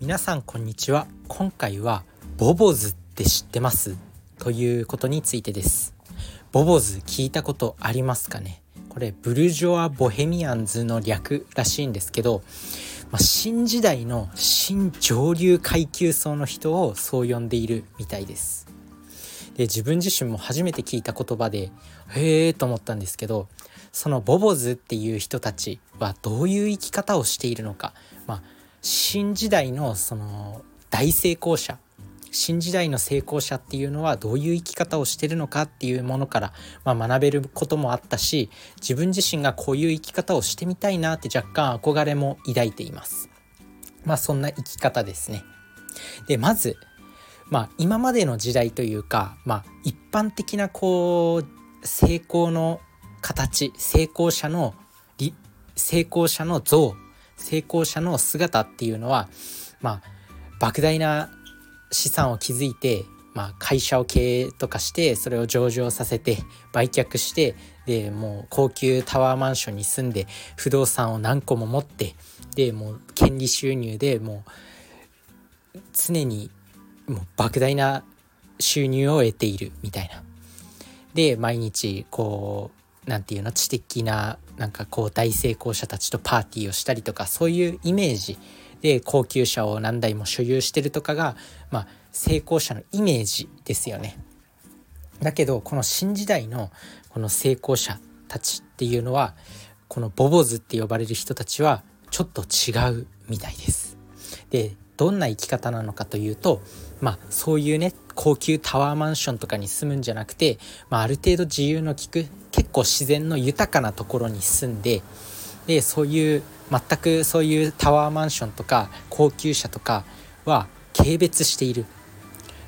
皆さんこんにちは。今回はボボズって知ってます？ということについてです。ボボズ聞いたことありますかね？これブルジョア・ボヘミアンズの略らしいんですけど、まあ、新時代の新上流階級層の人をそう呼んでいるみたいです。で自分自身も初めて聞いた言葉でへえと思ったんですけどそのボボズっていう人たちはどういう生き方をしているのか、まあ、新時代のその大成功者新時代の成功者っていうのはどういう生き方をしてるのかっていうものから、まあ、学べることもあったし自分自身がこういう生き方をしてみたいなって若干憧れも抱いています。まあそんな生き方ですね。でまずまあ今までの時代というか、まあ、一般的なこう成功の形成功者の成功者の像成功者の姿っていうのはまあ莫大な資産を築いて、まあ、会社を経営とかしてそれを上場させて売却してでもう高級タワーマンションに住んで不動産を何個も持ってでもう権利収入でもう常にもう莫大な収入を得ているみたいな。で毎日こう何て言うの？知的ななんかこう大成功者たちとパーティーをしたりとかそういうイメージで高級車を何台も所有してるとかが、まあ、成功者のイメージですよね。だけどこの新時代のこの成功者たちっていうのはこのボボズって呼ばれる人たちはちょっと違うみたいです。でどんな生き方なのかというとまあそういうね高級タワーマンションとかに住むんじゃなくて、まあ、ある程度自由の利く結構自然の豊かなところに住んででそういう全くそういうタワーマンションとか高級車とかは軽蔑している。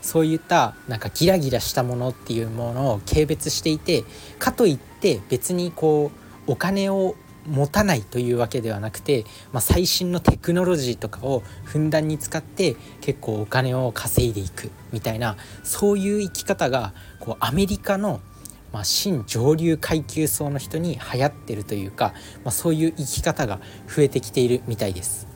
そういったなんかギラギラしたものっていうものを軽蔑していてかといって別にこうお金を持たないというわけではなくて、まあ、最新のテクノロジーとかをふんだんに使って結構お金を稼いでいくみたいなそういう生き方がこうアメリカのまあ、新上流階級層の人に流行ってるというか、まあ、そういう生き方が増えてきているみたいです。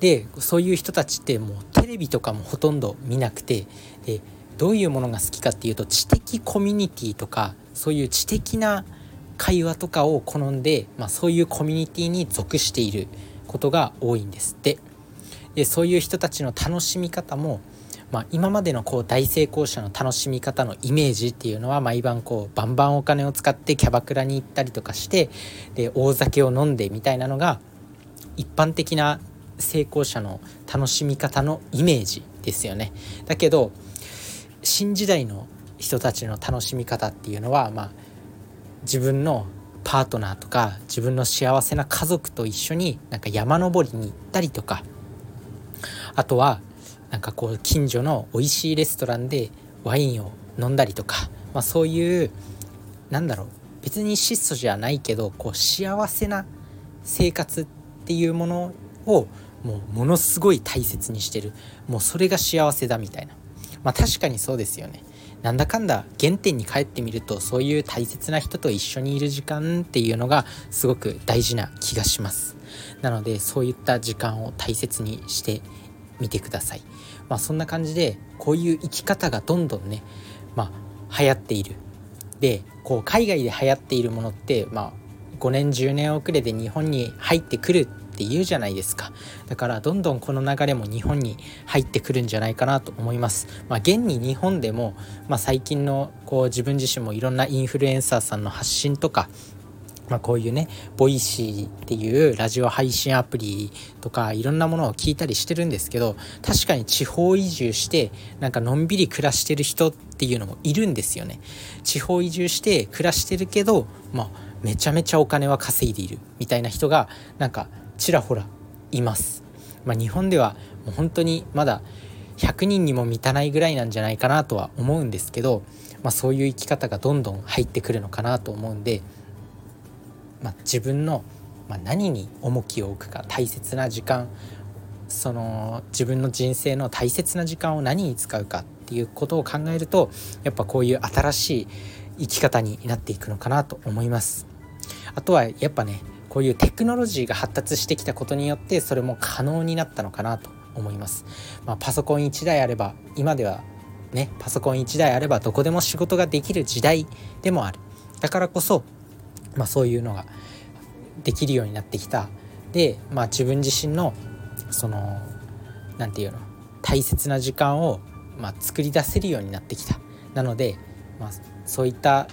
でそういう人たちってもうテレビとかもほとんど見なくてでどういうものが好きかっていうと知的コミュニティとかそういう知的な会話とかを好んで、まあ、そういうコミュニティに属していることが多いんですってでそういう人たちの楽しみ方もまあ、今までのこう大成功者の楽しみ方のイメージっていうのは毎晩こうバンバンお金を使ってキャバクラに行ったりとかしてで大酒を飲んでみたいなのが一般的な成功者の楽しみ方のイメージですよね。だけど新時代の人たちの楽しみ方っていうのは、まあ、自分のパートナーとか自分の幸せな家族と一緒になんか山登りに行ったりとか。あとはなんかこう近所の美味しいレストランでワインを飲んだりとか、まあ、そういうなんだろう。別に質素じゃないけどこう幸せな生活っていうものをもうものすごい大切にしてる。もうそれが幸せだみたいな。まあ確かにそうですよね。なんだかんだ原点に帰ってみるとそういう大切な人と一緒にいる時間っていうのがすごく大事な気がします。なのでそういった時間を大切にしてみてください。まあ、そんな感じでこういう生き方がどんどんね、まあ、流行っている。でこう海外で流行っているものって、まあ、5年10年遅れで日本に入ってくるって言うじゃないですか。だからどんどんこの流れも日本に入ってくるんじゃないかなと思います。まあ現に日本でも、まあ、最近のこう自分自身もいろんなインフルエンサーさんの発信とかまあ、こういうね Voicy っていうラジオ配信アプリとかいろんなものを聞いたりしてるんですけど確かに地方移住してなんかのんびり暮らしてる人っていうのもいるんですよね。地方移住して暮らしてるけど、まあ、めちゃめちゃお金は稼いでいるみたいな人がなんかちらほらいます、まあ、日本ではもう本当にまだ100人にも満たないぐらいなんじゃないかなとは思うんですけど、まあ、そういう生き方がどんどん入ってくるのかなと思うんでまあ、自分の、ま、何に重きを置くか大切な時間その自分の人生の大切な時間を何に使うかっていうことを考えるとやっぱこういう新しい生き方になっていくのかなと思います。あとはやっぱねこういうテクノロジーが発達してきたことによってそれも可能になったのかなと思います。まあ、パソコン1台あれば今ではねパソコン1台あればどこでも仕事ができる時代でもある。だからこそ、まあ、そういうのができるようになってきた。で、まあ、自分自身のその何て言うの大切な時間を、まあ、作り出せるようになってきた。なので、まあ、そういった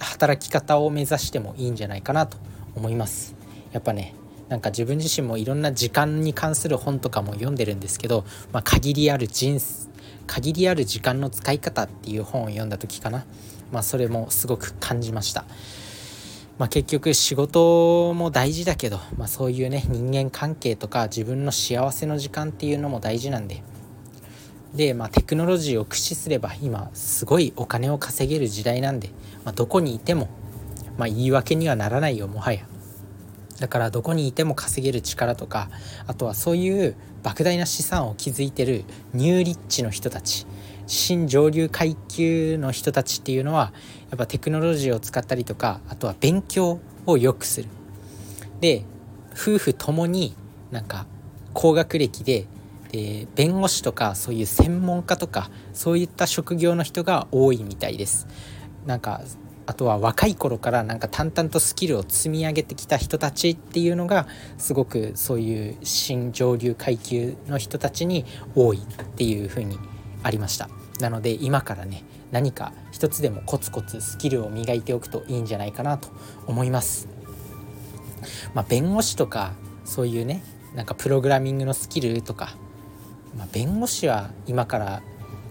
働き方を目指してもいいんじゃないかなと思います。やっぱねなんか自分自身もいろんな時間に関する本とかも読んでるんですけど、まあ、限りある人限りある時間の使い方っていう本を読んだ時かな、まあ、それもすごく感じました。まあ、結局仕事も大事だけど、まあ、そういうね人間関係とか自分の幸せの時間っていうのも大事なんで。で、まあ、テクノロジーを駆使すれば今すごいお金を稼げる時代なんで、まあ、どこにいても、まあ、言い訳にはならないよもはや。だからどこにいても稼げる力とかあとはそういう莫大な資産を築いてるニューリッチの人たち新上流階級の人たちっていうのはやっぱテクノロジーを使ったりとかあとは勉強を良くする。で夫婦ともになんか高学歴でで弁護士とかそういう専門家とかそういった職業の人が多いみたいです。なんかあとは若い頃からなんか淡々とスキルを積み上げてきた人たちっていうのがすごくそういう新上流階級の人たちに多いっていう風にありました。なので今からね何か一つでもコツコツスキルを磨いておくといいんじゃないかなと思います。まあ、弁護士とかそういうねなんかプログラミングのスキルとか、まあ、弁護士は今から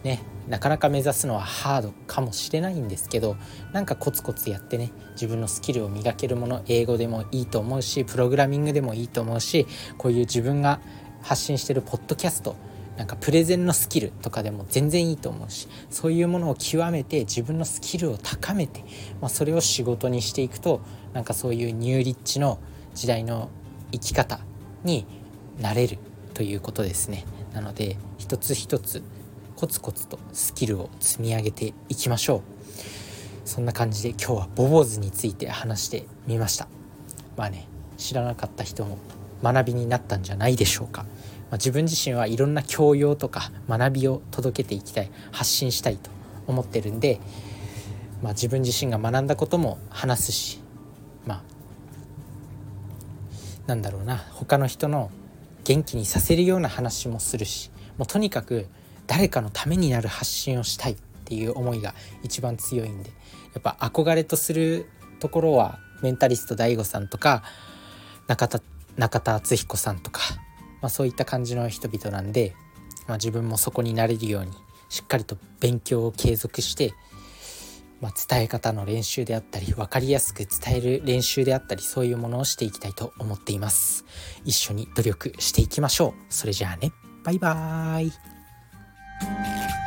ねなかなか目指すのはハードかもしれないんですけどなんかコツコツやってね自分のスキルを磨けるもの英語でもいいと思うしプログラミングでもいいと思うしこういう自分が発信してるポッドキャストなんかプレゼンのスキルとかでも全然いいと思うしそういうものを極めて自分のスキルを高めて、まあ、それを仕事にしていくとなんかそういうニューリッチの時代の生き方になれるということですね。なので一つ一つコツコツとスキルを積み上げていきましょう。そんな感じで今日はボボズについて話してみました。まあね知らなかった人も学びになったんじゃないでしょうか、まあ、自分自身はいろんな教養とか学びを届けていきたい発信したいと思ってるんで、まあ、自分自身が学んだことも話すしまあなんだろうな他の人の元気にさせるような話もするしもうとにかく誰かのためになる発信をしたいっていう思いが一番強いんでやっぱ憧れとするところはメンタリスト DAIGO さんとか中田中田敦彦さんとか、まあ、そういった感じの人々なんで、まあ、自分もそこになれるようにしっかりと勉強を継続して、まあ、伝え方の練習であったり分かりやすく伝える練習であったりそういうものをしていきたいと思っています。一緒に努力していきましょう。それじゃあね。バイバーイ。Thank you.